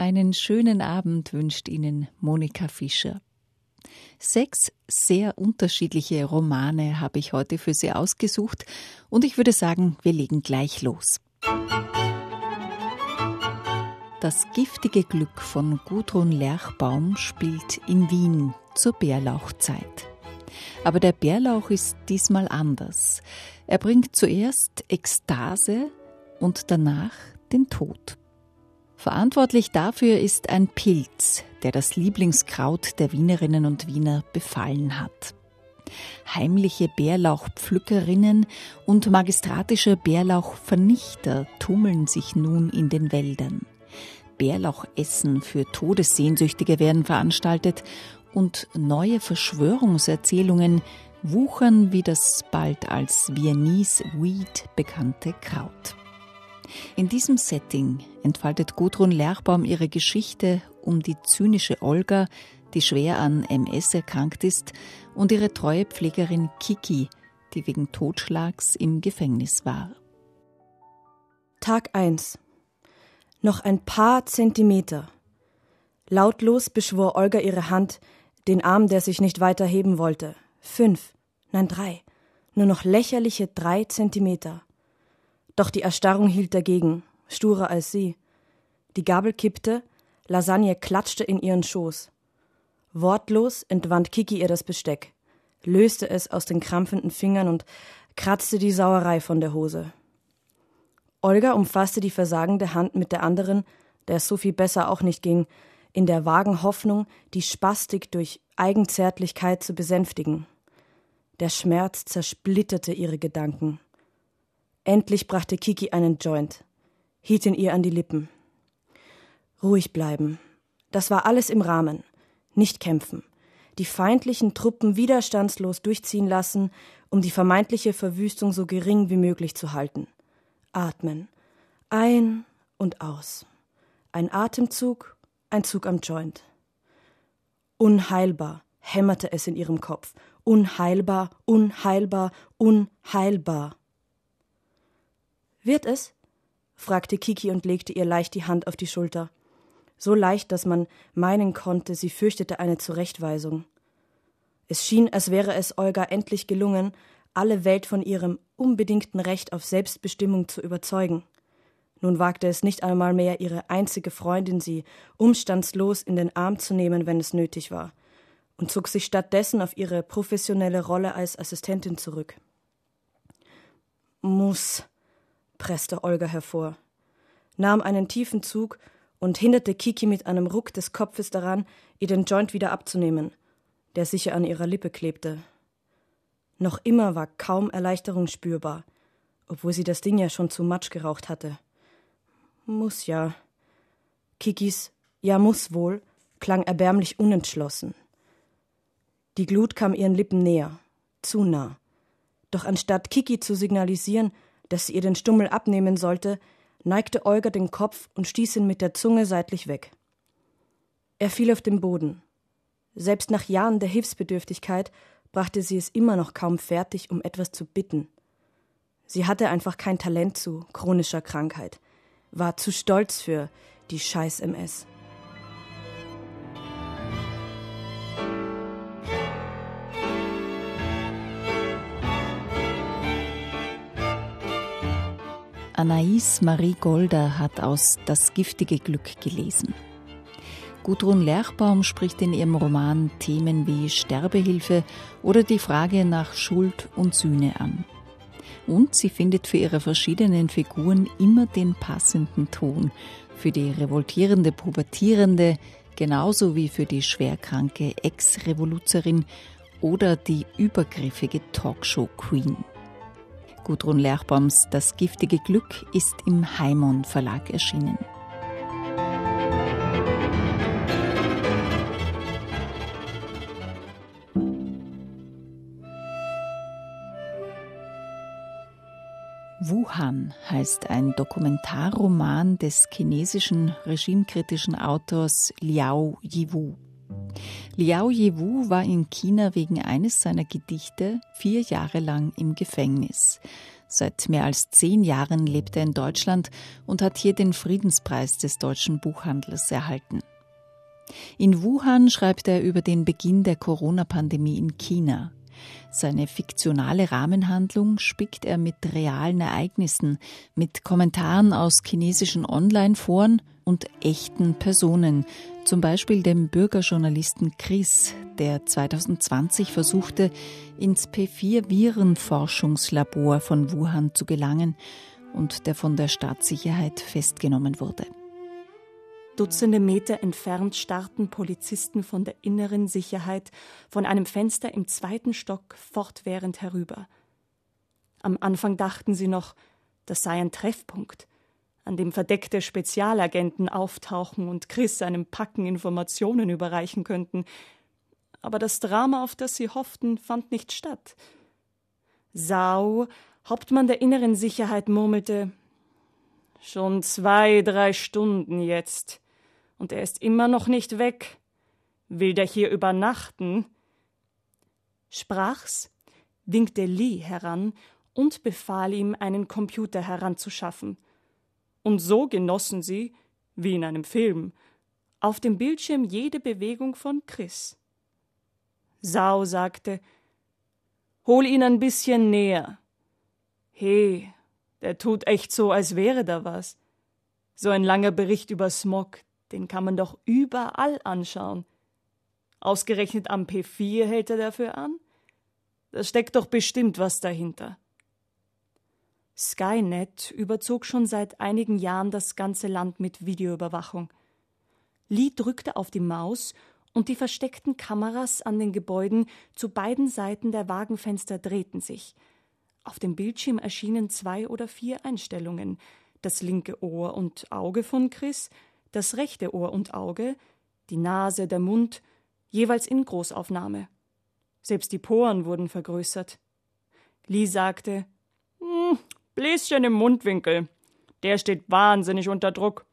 Einen schönen Abend wünscht Ihnen Monika Fischer. Sechs sehr unterschiedliche Romane habe ich heute für Sie ausgesucht und ich würde sagen, wir legen gleich los. Das giftige Glück von Gudrun Lerchbaum spielt in Wien zur Bärlauchzeit. Aber der Bärlauch ist diesmal anders. Er bringt zuerst Ekstase und danach den Tod. Verantwortlich dafür ist ein Pilz, der das Lieblingskraut der Wienerinnen und Wiener befallen hat. Heimliche Bärlauchpflückerinnen und magistratische Bärlauchvernichter tummeln sich nun in den Wäldern. Bärlauchessen für Todessehnsüchtige werden veranstaltet und neue Verschwörungserzählungen wuchern wie das bald als Viennese Weed bekannte Kraut. In diesem Setting entfaltet Gudrun Lerchbaum ihre Geschichte um die zynische Olga, die schwer an MS erkrankt ist, und ihre treue Pflegerin Kiki, die wegen Totschlags im Gefängnis war. Tag 1 Noch ein paar Zentimeter. Lautlos beschwor Olga ihre Hand, den Arm, der sich nicht weiter heben wollte. Fünf, nein drei, nur noch lächerliche drei Zentimeter. Doch die Erstarrung hielt dagegen, sturer als sie. Die Gabel kippte, Lasagne klatschte in ihren Schoß. Wortlos entwand Kiki ihr das Besteck, löste es aus den krampfenden Fingern und kratzte die Sauerei von der Hose. Olga umfasste die versagende Hand mit der anderen, der es so viel besser auch nicht ging, in der vagen Hoffnung, die Spastik durch Eigenzärtlichkeit zu besänftigen. Der Schmerz zersplitterte ihre Gedanken. Endlich brachte Kiki einen Joint, hielt ihn ihr an die Lippen. Ruhig bleiben. Das war alles im Rahmen. Nicht kämpfen. Die feindlichen Truppen widerstandslos durchziehen lassen, um die vermeintliche Verwüstung so gering wie möglich zu halten. Atmen. Ein und aus. Ein Atemzug, ein Zug am Joint. Unheilbar, hämmerte es in ihrem Kopf. Unheilbar, unheilbar, unheilbar. Wird es? fragte Kiki und legte ihr leicht die Hand auf die Schulter. So leicht, dass man meinen konnte, sie fürchtete eine Zurechtweisung. Es schien, als wäre es Olga endlich gelungen, alle Welt von ihrem unbedingten Recht auf Selbstbestimmung zu überzeugen. Nun wagte es nicht einmal mehr, ihre einzige Freundin sie umstandslos in den Arm zu nehmen, wenn es nötig war, und zog sich stattdessen auf ihre professionelle Rolle als Assistentin zurück. Muss, presste Olga hervor, nahm einen tiefen Zug und hinderte Kiki mit einem Ruck des Kopfes daran, ihr den Joint wieder abzunehmen, der sicher an ihrer Lippe klebte. Noch immer war kaum Erleichterung spürbar, obwohl sie das Ding ja schon zu Matsch geraucht hatte. Muss ja. Kikis Ja muss wohl klang erbärmlich unentschlossen. Die Glut kam ihren Lippen näher, zu nah. Doch anstatt Kiki zu signalisieren, dass sie ihr den Stummel abnehmen sollte, neigte Olga den Kopf und stieß ihn mit der Zunge seitlich weg. Er fiel auf den Boden. Selbst nach Jahren der Hilfsbedürftigkeit brachte sie es immer noch kaum fertig, um etwas zu bitten. Sie hatte einfach kein Talent zu chronischer Krankheit, war zu stolz für die Scheiß MS. Anais Marie Golder hat aus Das giftige Glück gelesen. Gudrun Lerchbaum spricht in ihrem Roman Themen wie Sterbehilfe oder die Frage nach Schuld und Sühne an. Und sie findet für ihre verschiedenen Figuren immer den passenden Ton für die revoltierende Pubertierende, genauso wie für die schwerkranke Ex-Revoluzerin oder die übergriffige Talkshow-Queen. Gudrun Lerchbaums Das giftige Glück ist im Heimon Verlag erschienen. Wuhan heißt ein Dokumentarroman des chinesischen regimekritischen Autors Liao Yiwu. Liao Yewu war in China wegen eines seiner Gedichte vier Jahre lang im Gefängnis. Seit mehr als zehn Jahren lebt er in Deutschland und hat hier den Friedenspreis des deutschen Buchhandels erhalten. In Wuhan schreibt er über den Beginn der Corona-Pandemie in China. Seine fiktionale Rahmenhandlung spickt er mit realen Ereignissen, mit Kommentaren aus chinesischen Online-Foren und echten Personen, zum Beispiel dem Bürgerjournalisten Chris, der 2020 versuchte, ins P4-Virenforschungslabor von Wuhan zu gelangen und der von der Staatssicherheit festgenommen wurde. Dutzende Meter entfernt starrten Polizisten von der inneren Sicherheit von einem Fenster im zweiten Stock fortwährend herüber. Am Anfang dachten sie noch, das sei ein Treffpunkt, an dem verdeckte Spezialagenten auftauchen und Chris einem Packen Informationen überreichen könnten. Aber das Drama, auf das sie hofften, fand nicht statt. Sau, Hauptmann der inneren Sicherheit, murmelte Schon zwei, drei Stunden jetzt und er ist immer noch nicht weg. Will der hier übernachten? Sprach's, winkte Lee heran und befahl ihm, einen Computer heranzuschaffen. Und so genossen sie, wie in einem Film, auf dem Bildschirm jede Bewegung von Chris. Sau sagte, Hol ihn ein bisschen näher. He, der tut echt so, als wäre da was. So ein langer Bericht über Smog, den kann man doch überall anschauen. Ausgerechnet am P4 hält er dafür an? Da steckt doch bestimmt was dahinter. Skynet überzog schon seit einigen Jahren das ganze Land mit Videoüberwachung. Lee drückte auf die Maus und die versteckten Kameras an den Gebäuden zu beiden Seiten der Wagenfenster drehten sich. Auf dem Bildschirm erschienen zwei oder vier Einstellungen: das linke Ohr und Auge von Chris, das rechte Ohr und Auge, die Nase, der Mund, jeweils in Großaufnahme. Selbst die Poren wurden vergrößert. Lee sagte, Bläschen im Mundwinkel. Der steht wahnsinnig unter Druck.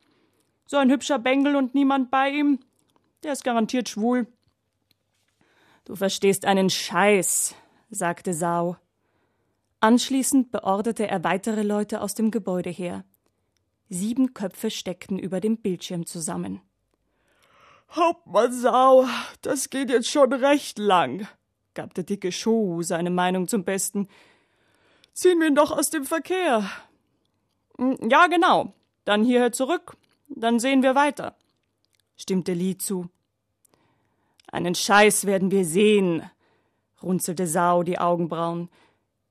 So ein hübscher Bengel und niemand bei ihm. Der ist garantiert schwul. Du verstehst einen Scheiß, sagte Sau. Anschließend beorderte er weitere Leute aus dem Gebäude her. Sieben Köpfe steckten über dem Bildschirm zusammen. Hauptmann Sau, das geht jetzt schon recht lang, gab der dicke Show seine Meinung zum Besten. Ziehen wir ihn doch aus dem Verkehr. Hm, ja, genau. Dann hierher zurück. Dann sehen wir weiter, stimmte Lee zu. Einen Scheiß werden wir sehen, runzelte Sau die Augenbrauen.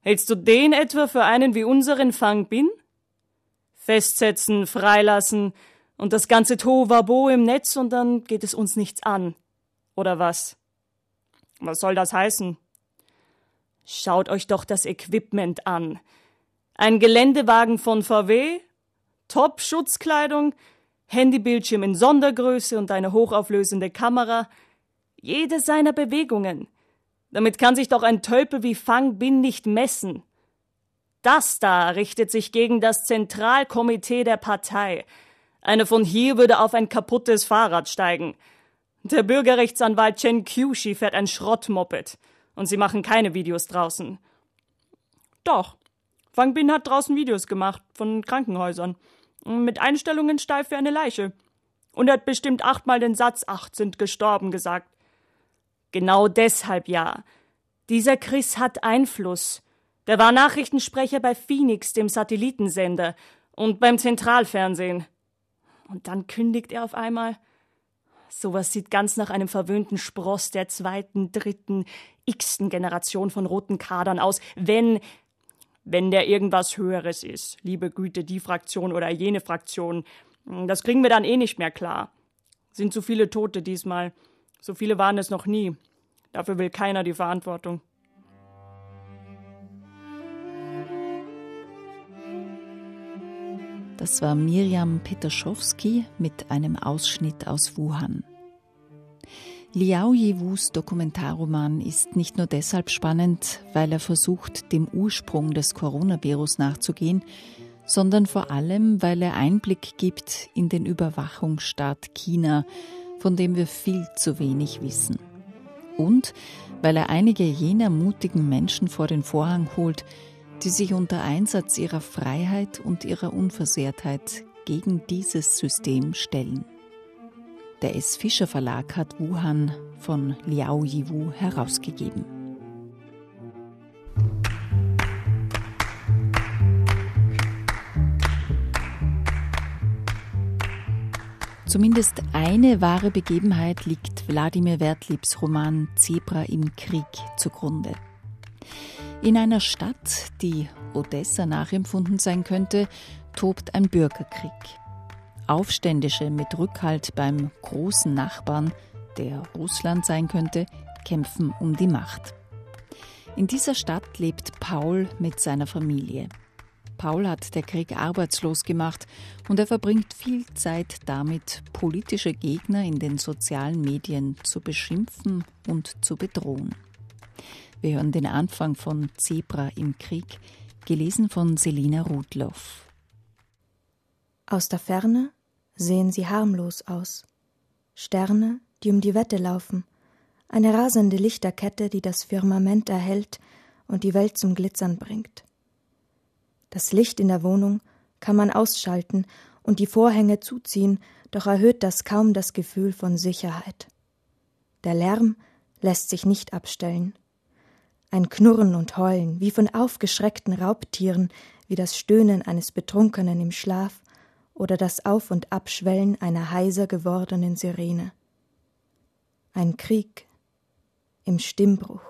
Hältst du den etwa für einen wie unseren Fang Bin? festsetzen, freilassen und das ganze Tohuwabo im Netz und dann geht es uns nichts an. Oder was? Was soll das heißen? Schaut euch doch das Equipment an. Ein Geländewagen von VW, Top-Schutzkleidung, Handybildschirm in Sondergröße und eine hochauflösende Kamera. Jede seiner Bewegungen. Damit kann sich doch ein Tölpel wie Fang Bin nicht messen. Das da richtet sich gegen das Zentralkomitee der Partei. Eine von hier würde auf ein kaputtes Fahrrad steigen. Der Bürgerrechtsanwalt Chen Kyushi fährt ein Schrottmoped. Und sie machen keine Videos draußen. Doch. Wang Bin hat draußen Videos gemacht von Krankenhäusern. Mit Einstellungen steif wie eine Leiche. Und er hat bestimmt achtmal den Satz acht sind gestorben gesagt. Genau deshalb ja. Dieser Chris hat Einfluss. Der war Nachrichtensprecher bei Phoenix, dem Satellitensender, und beim Zentralfernsehen. Und dann kündigt er auf einmal. Sowas sieht ganz nach einem verwöhnten Spross der zweiten, dritten, x-ten Generation von roten Kadern aus, wenn, wenn der irgendwas Höheres ist. Liebe Güte, die Fraktion oder jene Fraktion. Das kriegen wir dann eh nicht mehr klar. Sind zu viele Tote diesmal. So viele waren es noch nie. Dafür will keiner die Verantwortung. Das war Mirjam Peterschowski mit einem Ausschnitt aus Wuhan. Liao Yewus Dokumentarroman ist nicht nur deshalb spannend, weil er versucht, dem Ursprung des Coronavirus nachzugehen, sondern vor allem, weil er Einblick gibt in den Überwachungsstaat China, von dem wir viel zu wenig wissen. Und weil er einige jener mutigen Menschen vor den Vorhang holt, die sich unter Einsatz ihrer Freiheit und ihrer Unversehrtheit gegen dieses System stellen. Der S. Fischer Verlag hat Wuhan von Liao Yiwu herausgegeben. Zumindest eine wahre Begebenheit liegt Wladimir Wertliebs Roman Zebra im Krieg zugrunde. In einer Stadt, die Odessa nachempfunden sein könnte, tobt ein Bürgerkrieg. Aufständische mit Rückhalt beim großen Nachbarn, der Russland sein könnte, kämpfen um die Macht. In dieser Stadt lebt Paul mit seiner Familie. Paul hat der Krieg arbeitslos gemacht und er verbringt viel Zeit damit, politische Gegner in den sozialen Medien zu beschimpfen und zu bedrohen. Wir hören den Anfang von Zebra im Krieg, gelesen von Selina Rudloff. Aus der Ferne sehen sie harmlos aus. Sterne, die um die Wette laufen, eine rasende Lichterkette, die das Firmament erhellt und die Welt zum Glitzern bringt. Das Licht in der Wohnung kann man ausschalten und die Vorhänge zuziehen, doch erhöht das kaum das Gefühl von Sicherheit. Der Lärm lässt sich nicht abstellen. Ein Knurren und Heulen, wie von aufgeschreckten Raubtieren, wie das Stöhnen eines Betrunkenen im Schlaf, oder das Auf- und Abschwellen einer heiser gewordenen Sirene. Ein Krieg im Stimmbruch.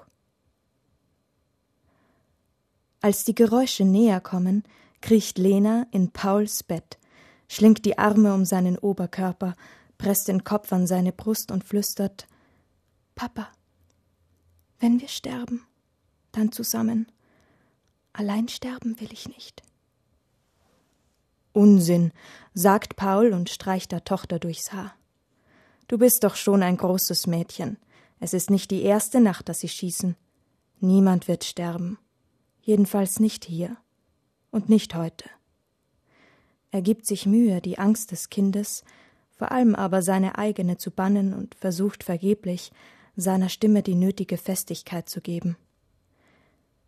Als die Geräusche näher kommen, kriecht Lena in Pauls Bett, schlingt die Arme um seinen Oberkörper, presst den Kopf an seine Brust und flüstert Papa, wenn wir sterben, dann zusammen. Allein sterben will ich nicht. Unsinn, sagt Paul und streicht der Tochter durchs Haar. Du bist doch schon ein großes Mädchen. Es ist nicht die erste Nacht, dass sie schießen. Niemand wird sterben. Jedenfalls nicht hier. Und nicht heute. Er gibt sich Mühe, die Angst des Kindes, vor allem aber seine eigene zu bannen und versucht vergeblich, seiner Stimme die nötige Festigkeit zu geben.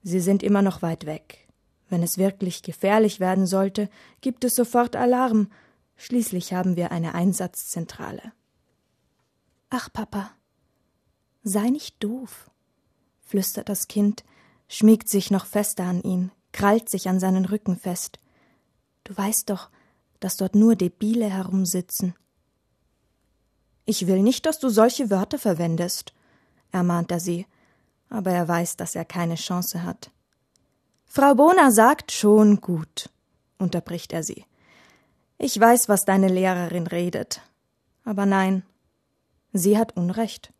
Sie sind immer noch weit weg, wenn es wirklich gefährlich werden sollte, gibt es sofort Alarm. Schließlich haben wir eine Einsatzzentrale. Ach, Papa, sei nicht doof, flüstert das Kind, schmiegt sich noch fester an ihn, krallt sich an seinen Rücken fest. Du weißt doch, dass dort nur Debile herumsitzen. Ich will nicht, dass du solche Wörter verwendest, ermahnt er sie, aber er weiß, dass er keine Chance hat. Frau Bona sagt schon gut, unterbricht er sie. Ich weiß, was deine Lehrerin redet. Aber nein, sie hat Unrecht.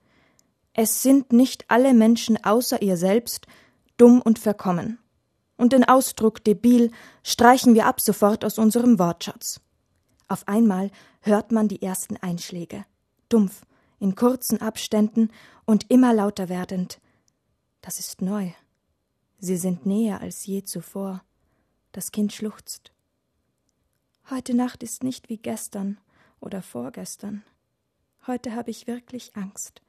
Es sind nicht alle Menschen außer ihr selbst dumm und verkommen. Und den Ausdruck debil streichen wir ab sofort aus unserem Wortschatz. Auf einmal hört man die ersten Einschläge. Dumpf, in kurzen Abständen und immer lauter werdend. Das ist neu. Sie sind näher als je zuvor. Das Kind schluchzt. Heute Nacht ist nicht wie gestern oder vorgestern. Heute habe ich wirklich Angst,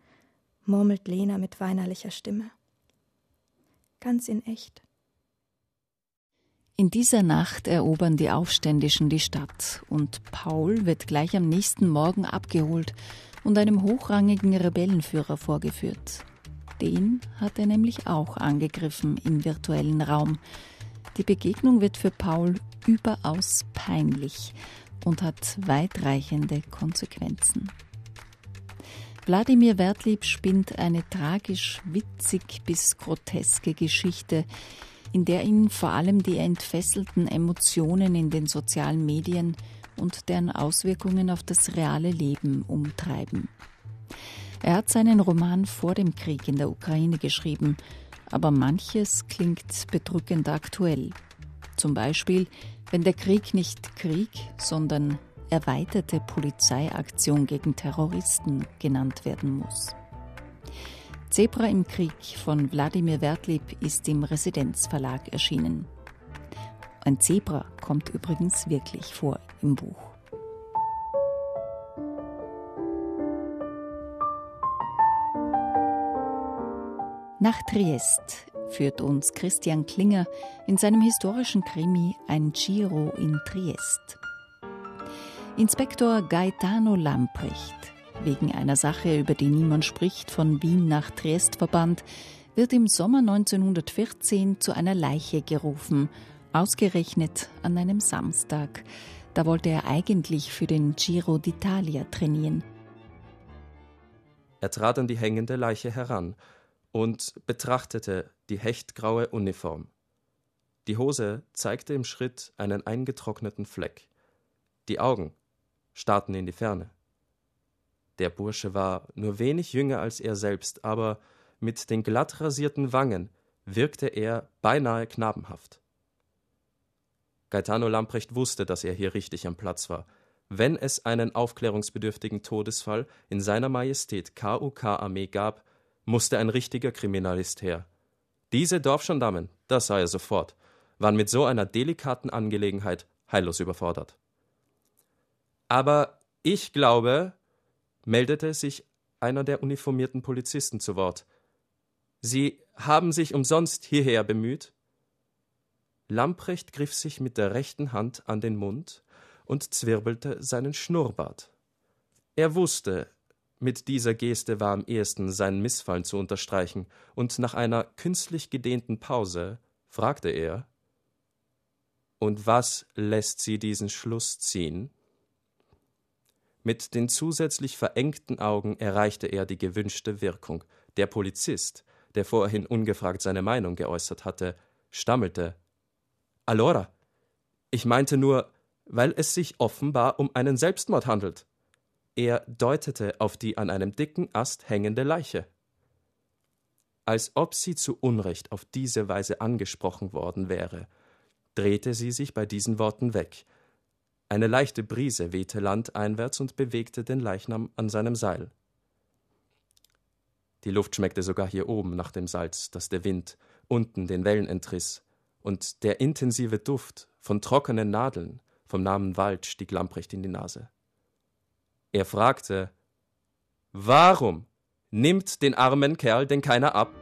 murmelt Lena mit weinerlicher Stimme. Ganz in echt. In dieser Nacht erobern die Aufständischen die Stadt und Paul wird gleich am nächsten Morgen abgeholt und einem hochrangigen Rebellenführer vorgeführt. Den hat er nämlich auch angegriffen im virtuellen Raum. Die Begegnung wird für Paul überaus peinlich und hat weitreichende Konsequenzen. Wladimir Wertlieb spinnt eine tragisch witzig bis groteske Geschichte, in der ihn vor allem die entfesselten Emotionen in den sozialen Medien und deren Auswirkungen auf das reale Leben umtreiben. Er hat seinen Roman vor dem Krieg in der Ukraine geschrieben, aber manches klingt bedrückend aktuell. Zum Beispiel, wenn der Krieg nicht Krieg, sondern erweiterte Polizeiaktion gegen Terroristen genannt werden muss. Zebra im Krieg von Wladimir Wertlieb ist im Residenzverlag erschienen. Ein Zebra kommt übrigens wirklich vor im Buch. Nach Triest führt uns Christian Klinger in seinem historischen Krimi Ein Giro in Triest. Inspektor Gaetano Lamprecht, wegen einer Sache, über die niemand spricht, von Wien nach Triest verbannt, wird im Sommer 1914 zu einer Leiche gerufen, ausgerechnet an einem Samstag. Da wollte er eigentlich für den Giro d'Italia trainieren. Er trat an die hängende Leiche heran und betrachtete die hechtgraue Uniform. Die Hose zeigte im Schritt einen eingetrockneten Fleck. Die Augen starrten in die Ferne. Der Bursche war nur wenig jünger als er selbst, aber mit den glatt rasierten Wangen wirkte er beinahe knabenhaft. Gaetano Lamprecht wusste, dass er hier richtig am Platz war. Wenn es einen aufklärungsbedürftigen Todesfall in seiner Majestät KUK-Armee gab, musste ein richtiger Kriminalist her. Diese Dorfgendarmen, das sah er sofort, waren mit so einer delikaten Angelegenheit heillos überfordert. Aber ich glaube, meldete sich einer der uniformierten Polizisten zu Wort. Sie haben sich umsonst hierher bemüht? Lamprecht griff sich mit der rechten Hand an den Mund und zwirbelte seinen Schnurrbart. Er wusste, mit dieser Geste war am ehesten sein Missfallen zu unterstreichen, und nach einer künstlich gedehnten Pause fragte er Und was lässt Sie diesen Schluss ziehen? Mit den zusätzlich verengten Augen erreichte er die gewünschte Wirkung. Der Polizist, der vorhin ungefragt seine Meinung geäußert hatte, stammelte Allora, ich meinte nur, weil es sich offenbar um einen Selbstmord handelt. Er deutete auf die an einem dicken Ast hängende Leiche. Als ob sie zu Unrecht auf diese Weise angesprochen worden wäre, drehte sie sich bei diesen Worten weg. Eine leichte Brise wehte landeinwärts und bewegte den Leichnam an seinem Seil. Die Luft schmeckte sogar hier oben nach dem Salz, das der Wind unten den Wellen entriss, und der intensive Duft von trockenen Nadeln vom Namen Wald stieg Lamprecht in die Nase. Er fragte Warum nimmt den armen Kerl denn keiner ab?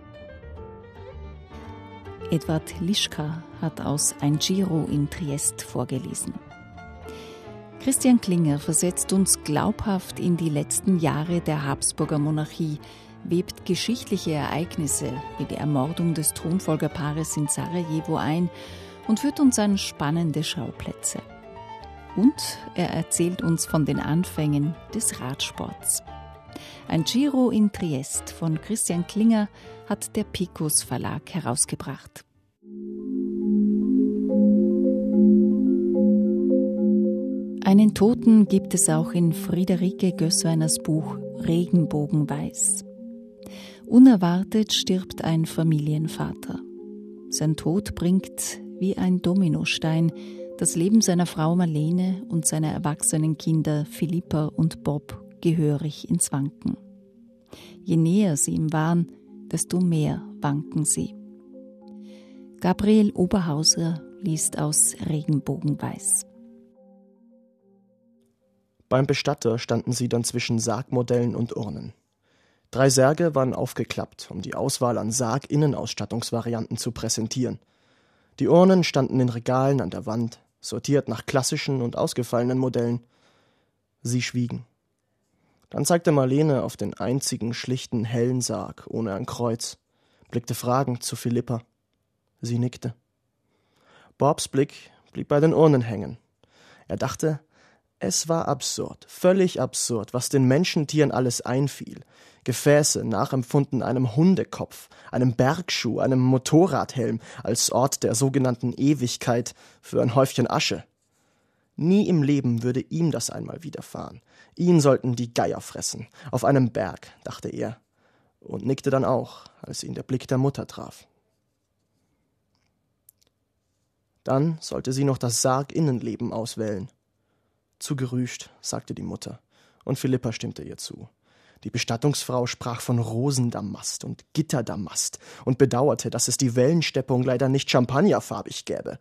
Edward Lischka hat aus Ein Giro in Triest vorgelesen. Christian Klinger versetzt uns glaubhaft in die letzten Jahre der Habsburger Monarchie, webt geschichtliche Ereignisse wie die Ermordung des Thronfolgerpaares in Sarajevo ein und führt uns an spannende Schauplätze. Und er erzählt uns von den Anfängen des Radsports. Ein Giro in Triest von Christian Klinger hat der Picus Verlag herausgebracht. Einen Toten gibt es auch in Friederike Gößweiners Buch Regenbogenweiß. Unerwartet stirbt ein Familienvater. Sein Tod bringt wie ein Dominostein das Leben seiner Frau Marlene und seiner erwachsenen Kinder Philippa und Bob gehörig ins Wanken. Je näher sie ihm waren, desto mehr wanken sie. Gabriel Oberhauser liest aus Regenbogenweiß. Beim Bestatter standen sie dann zwischen Sargmodellen und Urnen. Drei Särge waren aufgeklappt, um die Auswahl an Sarg-Innenausstattungsvarianten zu präsentieren. Die Urnen standen in Regalen an der Wand, sortiert nach klassischen und ausgefallenen Modellen. Sie schwiegen. Dann zeigte Marlene auf den einzigen schlichten hellen Sarg ohne ein Kreuz, blickte fragend zu Philippa. Sie nickte. Bobs Blick blieb bei den Urnen hängen. Er dachte, es war absurd, völlig absurd, was den Menschentieren alles einfiel. Gefäße nachempfunden einem Hundekopf, einem Bergschuh, einem Motorradhelm als Ort der sogenannten Ewigkeit für ein Häufchen Asche. Nie im Leben würde ihm das einmal widerfahren. Ihn sollten die Geier fressen, auf einem Berg, dachte er, und nickte dann auch, als ihn der Blick der Mutter traf. Dann sollte sie noch das Sarginnenleben auswählen. Zu gerüscht, sagte die Mutter, und Philippa stimmte ihr zu. Die Bestattungsfrau sprach von Rosendamast und Gitterdamast und bedauerte, dass es die Wellensteppung leider nicht champagnerfarbig gäbe.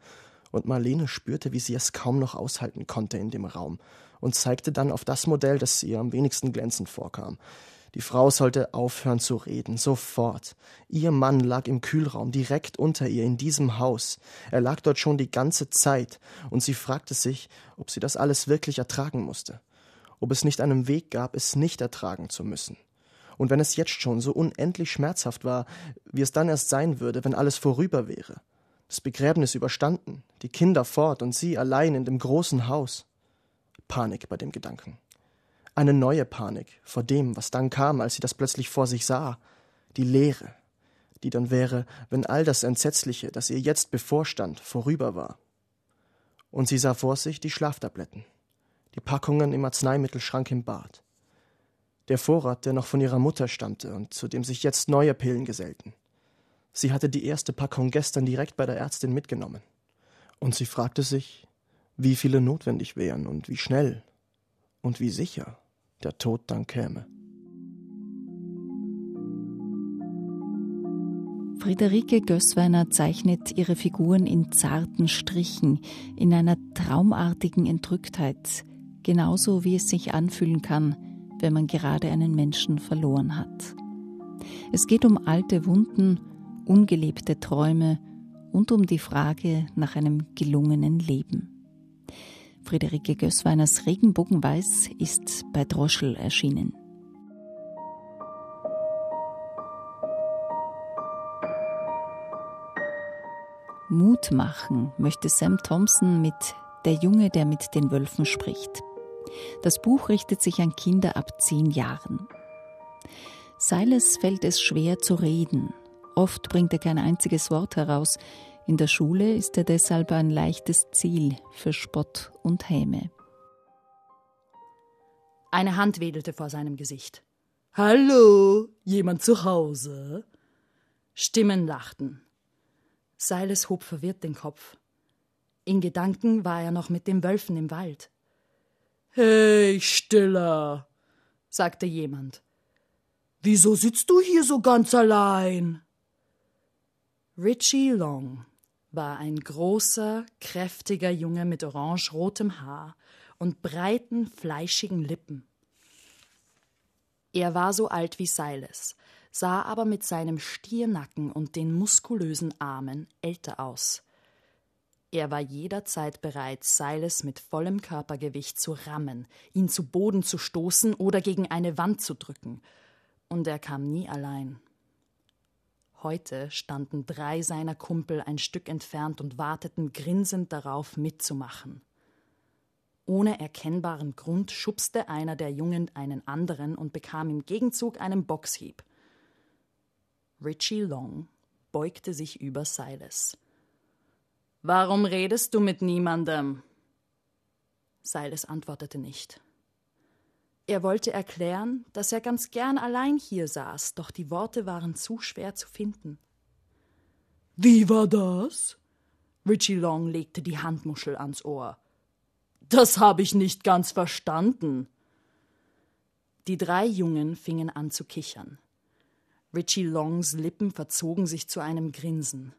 Und Marlene spürte, wie sie es kaum noch aushalten konnte in dem Raum und zeigte dann auf das Modell, das ihr am wenigsten glänzend vorkam. Die Frau sollte aufhören zu reden, sofort. Ihr Mann lag im Kühlraum, direkt unter ihr, in diesem Haus. Er lag dort schon die ganze Zeit, und sie fragte sich, ob sie das alles wirklich ertragen musste. Ob es nicht einen Weg gab, es nicht ertragen zu müssen. Und wenn es jetzt schon so unendlich schmerzhaft war, wie es dann erst sein würde, wenn alles vorüber wäre. Das Begräbnis überstanden, die Kinder fort und sie allein in dem großen Haus. Panik bei dem Gedanken. Eine neue Panik vor dem, was dann kam, als sie das plötzlich vor sich sah. Die Leere, die dann wäre, wenn all das Entsetzliche, das ihr jetzt bevorstand, vorüber war. Und sie sah vor sich die Schlaftabletten, die Packungen im Arzneimittelschrank im Bad, der Vorrat, der noch von ihrer Mutter stammte und zu dem sich jetzt neue Pillen gesellten. Sie hatte die erste Packung gestern direkt bei der Ärztin mitgenommen. Und sie fragte sich, wie viele notwendig wären und wie schnell und wie sicher der Tod dann käme. Friederike Gößweiner zeichnet ihre Figuren in zarten Strichen, in einer traumartigen Entrücktheit, genauso wie es sich anfühlen kann, wenn man gerade einen Menschen verloren hat. Es geht um alte Wunden, ungelebte Träume und um die Frage nach einem gelungenen Leben. Friederike Gößweiners Regenbogenweiß ist bei Droschel erschienen. Mut machen möchte Sam Thompson mit Der Junge, der mit den Wölfen spricht. Das Buch richtet sich an Kinder ab zehn Jahren. Silas fällt es schwer zu reden. Oft bringt er kein einziges Wort heraus. In der Schule ist er deshalb ein leichtes Ziel für Spott und Häme. Eine Hand wedelte vor seinem Gesicht. Hallo, jemand zu Hause? Stimmen lachten. Silas hob verwirrt den Kopf. In Gedanken war er noch mit den Wölfen im Wald. Hey, Stiller, sagte jemand. Wieso sitzt du hier so ganz allein? Richie Long war ein großer, kräftiger Junge mit orange-rotem Haar und breiten, fleischigen Lippen. Er war so alt wie Silas, sah aber mit seinem Stiernacken und den muskulösen Armen älter aus. Er war jederzeit bereit, Silas mit vollem Körpergewicht zu rammen, ihn zu Boden zu stoßen oder gegen eine Wand zu drücken. Und er kam nie allein. Heute standen drei seiner Kumpel ein Stück entfernt und warteten grinsend darauf, mitzumachen. Ohne erkennbaren Grund schubste einer der Jungen einen anderen und bekam im Gegenzug einen Boxhieb. Richie Long beugte sich über Silas. Warum redest du mit niemandem? Silas antwortete nicht. Er wollte erklären, dass er ganz gern allein hier saß, doch die Worte waren zu schwer zu finden. Wie war das? Richie Long legte die Handmuschel ans Ohr. Das habe ich nicht ganz verstanden. Die drei Jungen fingen an zu kichern. Richie Longs Lippen verzogen sich zu einem Grinsen.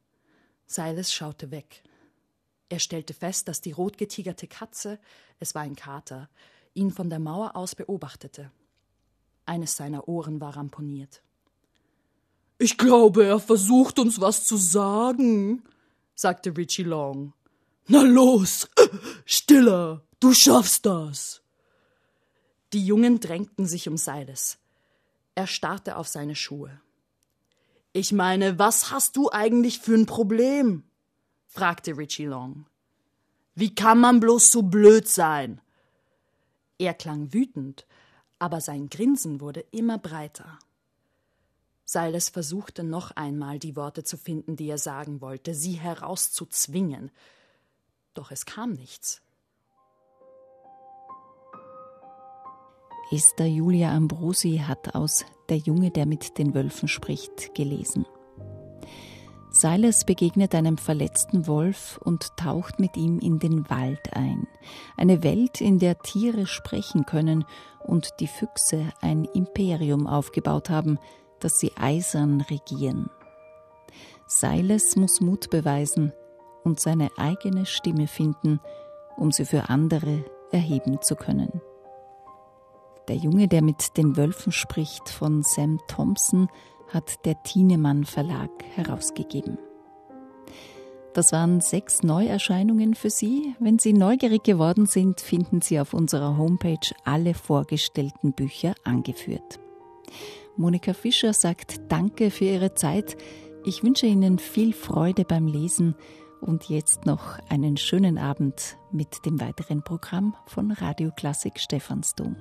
Silas schaute weg. Er stellte fest, dass die rotgetigerte Katze, es war ein Kater, ihn von der Mauer aus beobachtete. Eines seiner Ohren war ramponiert. Ich glaube, er versucht uns was zu sagen, sagte Richie Long. Na los, stiller, du schaffst das. Die Jungen drängten sich um Silas. Er starrte auf seine Schuhe. Ich meine, was hast du eigentlich für ein Problem? fragte Richie Long. Wie kann man bloß so blöd sein? Er klang wütend, aber sein Grinsen wurde immer breiter. Silas versuchte noch einmal die Worte zu finden, die er sagen wollte, sie herauszuzwingen. Doch es kam nichts. Esther Julia Ambrosi hat aus Der Junge, der mit den Wölfen spricht, gelesen. Silas begegnet einem verletzten Wolf und taucht mit ihm in den Wald ein. Eine Welt, in der Tiere sprechen können und die Füchse ein Imperium aufgebaut haben, das sie eisern regieren. Silas muss Mut beweisen und seine eigene Stimme finden, um sie für andere erheben zu können. Der Junge, der mit den Wölfen spricht, von Sam Thompson, hat der Thienemann Verlag herausgegeben. Das waren sechs Neuerscheinungen für Sie. Wenn Sie neugierig geworden sind, finden Sie auf unserer Homepage alle vorgestellten Bücher angeführt. Monika Fischer sagt Danke für Ihre Zeit. Ich wünsche Ihnen viel Freude beim Lesen und jetzt noch einen schönen Abend mit dem weiteren Programm von Radio Klassik Stephansdom.